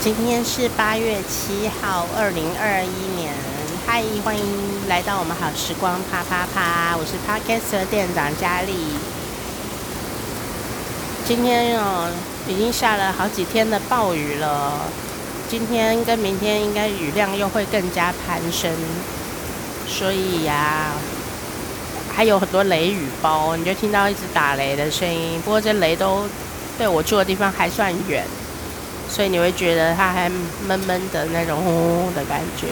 今天是八月七号，二零二一年。嗨，欢迎来到我们好时光啪啪啪，我是 Podcast 店长佳丽。今天哦，已经下了好几天的暴雨了，今天跟明天应该雨量又会更加攀升，所以呀、还有很多雷雨包，你就听到一直打雷的声音。不过这雷都对我住的地方还算远。所以你会觉得它还闷闷的那种呼呼的感觉。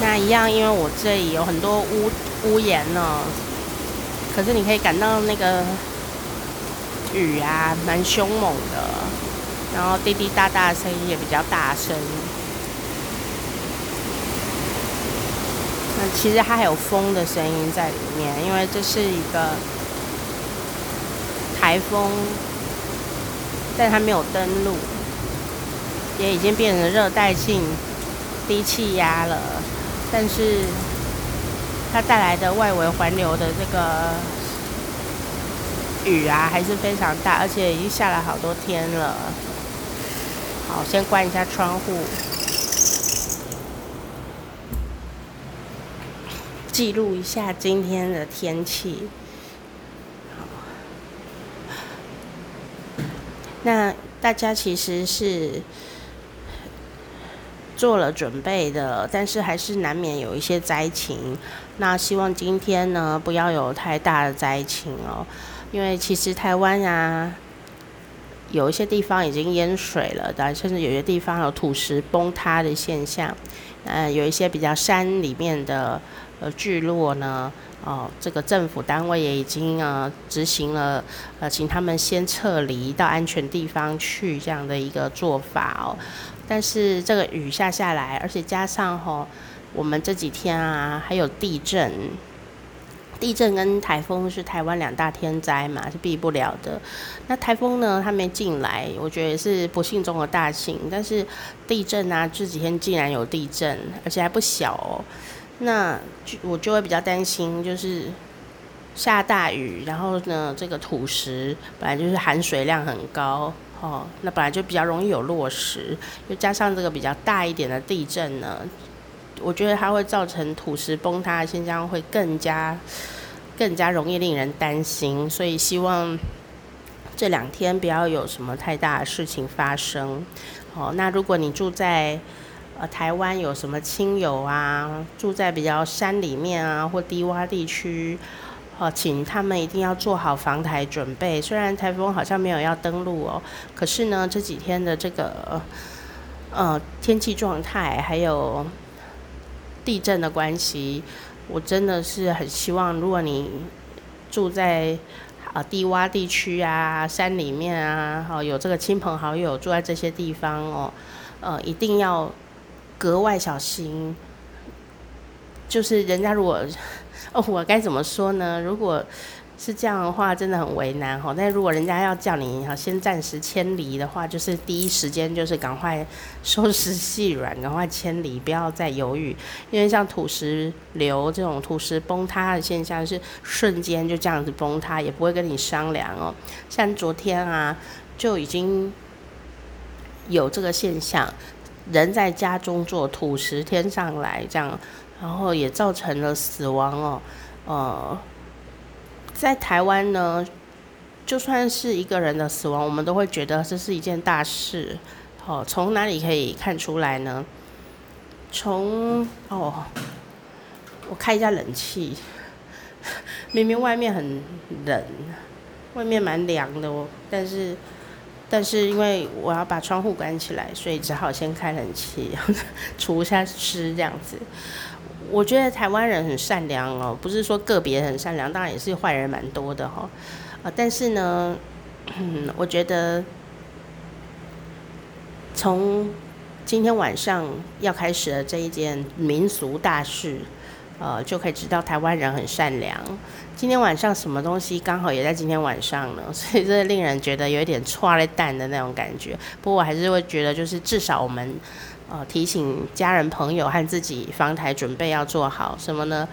那一样，因为我这里有很多屋屋檐呢，可是你可以感到那个雨啊，蛮凶猛的，然后滴滴答答的声音也比较大声。其实它还有风的声音在里面，因为这是一个台风，但它没有登陆，也已经变成热带性低气压了。但是它带来的外围环流的这个雨啊，还是非常大，而且已经下了好多天了。好，先关一下窗户。记录一下今天的天气。那大家其实是做了准备的，但是还是难免有一些灾情。那希望今天呢，不要有太大的灾情哦，因为其实台湾啊，有一些地方已经淹水了，但甚至有些地方有土石崩塌的现象。呃，有一些比较山里面的。呃，聚落呢，哦，这个政府单位也已经呃执行了，呃，请他们先撤离到安全地方去这样的一个做法哦。但是这个雨下下来，而且加上吼、我们这几天啊还有地震，地震跟台风是台湾两大天灾嘛，是避不了的。那台风呢，它没进来，我觉得也是不幸中的大幸。但是地震啊，这几天竟然有地震，而且还不小哦。那就我就会比较担心，就是下大雨，然后呢，这个土石本来就是含水量很高，哦，那本来就比较容易有落石，又加上这个比较大一点的地震呢，我觉得它会造成土石崩塌的现象会更加更加容易令人担心，所以希望这两天不要有什么太大的事情发生。哦，那如果你住在呃，台湾有什么亲友啊，住在比较山里面啊，或低洼地区，哦，请他们一定要做好防台准备。虽然台风好像没有要登陆哦，可是呢，这几天的这个呃天气状态还有地震的关系，我真的是很希望，如果你住在啊低洼地区啊、山里面啊，好，有这个亲朋好友住在这些地方哦，呃，一定要。格外小心，就是人家如果哦，我该怎么说呢？如果是这样的话，真的很为难哈。但如果人家要叫你哈，先暂时迁离的话，就是第一时间就是赶快收拾细软，赶快迁离，不要再犹豫。因为像土石流这种土石崩塌的现象，是瞬间就这样子崩塌，也不会跟你商量哦。像昨天啊，就已经有这个现象。人在家中坐，土石天上来，这样，然后也造成了死亡哦。呃，在台湾呢，就算是一个人的死亡，我们都会觉得这是一件大事。哦，从哪里可以看出来呢？从哦，我开一下冷气，明明外面很冷，外面蛮凉的哦，但是。但是因为我要把窗户关起来，所以只好先开冷气，除一下湿这样子。我觉得台湾人很善良哦，不是说个别很善良，当然也是坏人蛮多的哈。啊，但是呢，嗯，我觉得从今天晚上要开始的这一件民俗大事。呃，就可以知道台湾人很善良。今天晚上什么东西刚好也在今天晚上呢？所以这令人觉得有一点剉咧等的那种感觉。不过我还是会觉得，就是至少我们呃提醒家人朋友和自己防台准备要做好什么呢？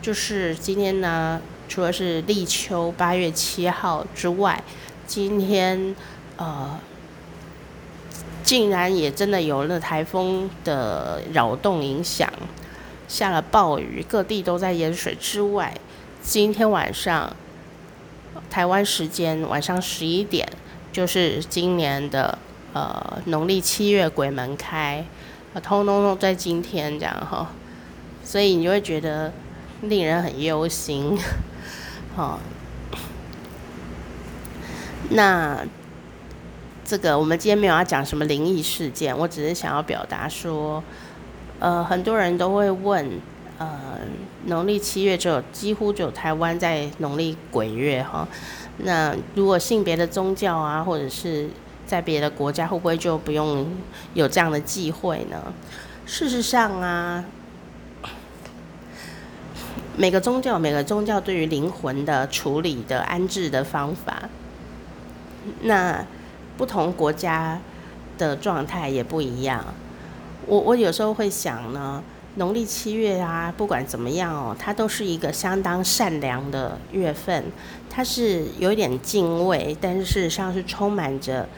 就是今天呢，除了是立秋八月七号之外，今天呃。竟然也真的有了台风的扰动影响，下了暴雨，各地都在淹水之外，今天晚上台湾时间晚上十一点，就是今年的呃农历七月鬼门开，通通都在今天这样哈，所以你就会觉得令人很忧心，好，那。这个我们今天没有要讲什么灵异事件，我只是想要表达说，呃，很多人都会问，呃，农历七月只有几乎只有台湾在农历鬼月哈，那如果性别的宗教啊，或者是在别的国家，会不会就不用有这样的忌讳呢？事实上啊，每个宗教每个宗教对于灵魂的处理的安置的方法，那。不同国家的状态也不一样。我我有时候会想呢，农历七月啊，不管怎么样哦，它都是一个相当善良的月份，它是有点敬畏，但是事实上是充满着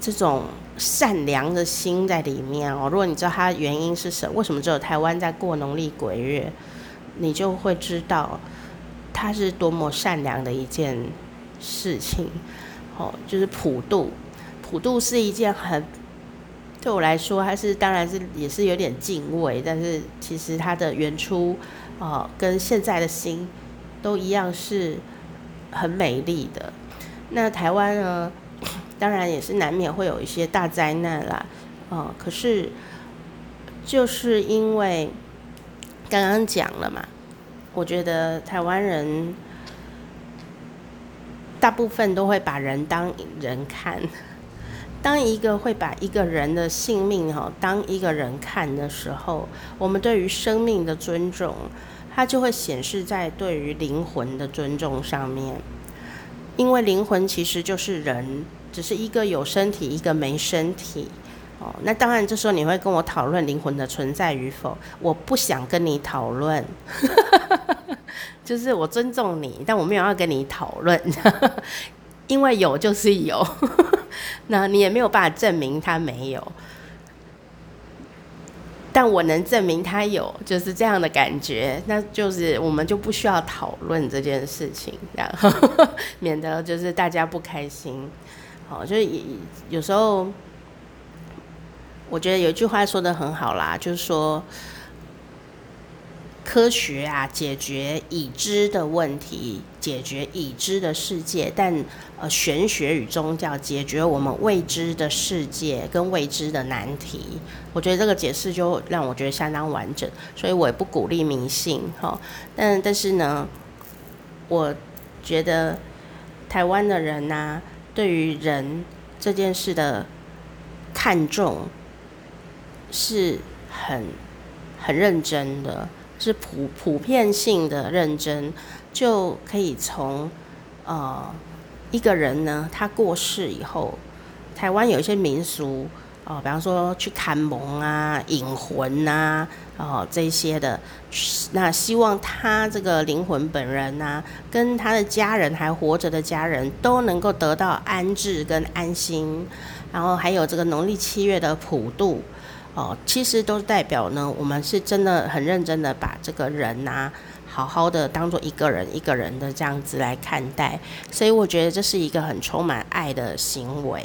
这种善良的心在里面哦。如果你知道它原因是什么，为什么只有台湾在过农历鬼月，你就会知道它是多么善良的一件事情。哦，就是普渡，普渡是一件很对我来说，它是当然是也是有点敬畏，但是其实它的原初，哦，跟现在的心都一样是很美丽的。那台湾呢，当然也是难免会有一些大灾难啦，哦，可是就是因为刚刚讲了嘛，我觉得台湾人。大部分都会把人当人看，当一个会把一个人的性命哈当一个人看的时候，我们对于生命的尊重，它就会显示在对于灵魂的尊重上面。因为灵魂其实就是人，只是一个有身体，一个没身体。哦，那当然这时候你会跟我讨论灵魂的存在与否，我不想跟你讨论。就是我尊重你，但我没有要跟你讨论，因为有就是有，那你也没有办法证明他没有，但我能证明他有，就是这样的感觉，那就是我们就不需要讨论这件事情，这样免得就是大家不开心。好，就是有时候我觉得有一句话说的很好啦，就是说。科学啊，解决已知的问题，解决已知的世界，但呃，玄学与宗教解决我们未知的世界跟未知的难题。我觉得这个解释就让我觉得相当完整，所以我也不鼓励迷信哈。但但是呢，我觉得台湾的人呐、对于人这件事的看重是很很认真的。是普普遍性的认真，就可以从呃一个人呢，他过世以后，台湾有一些民俗哦、比方说去看墓啊、引魂呐、啊，哦、这些的，那希望他这个灵魂本人呐、啊，跟他的家人还活着的家人都能够得到安置跟安心，然后还有这个农历七月的普渡。哦，其实都代表呢，我们是真的很认真的把这个人呐、好好的当做一个人一个人的这样子来看待，所以我觉得这是一个很充满爱的行为。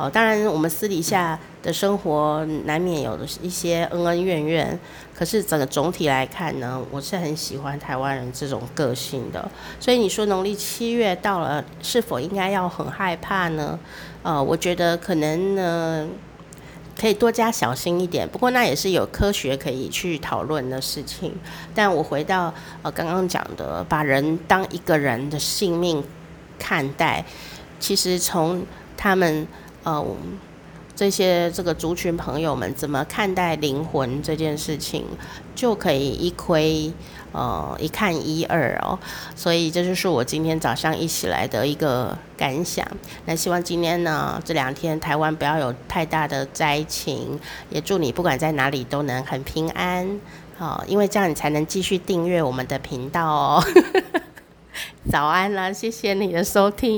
哦，当然我们私底下的生活难免有的一些恩恩怨怨，可是整个总体来看呢，我是很喜欢台湾人这种个性的。所以你说农历七月到了，是否应该要很害怕呢？呃，我觉得可能呢。可以多加小心一点，不过那也是有科学可以去讨论的事情。但我回到呃刚刚讲的，把人当一个人的性命看待，其实从他们呃这些这个族群朋友们怎么看待灵魂这件事情，就可以一窥呃一看一二哦。所以这就是我今天早上一起来的一个感想。那希望今天呢这两天台湾不要有太大的灾情，也祝你不管在哪里都能很平安。好，因为这样你才能继续订阅我们的频道哦。早安啦，谢谢你的收听。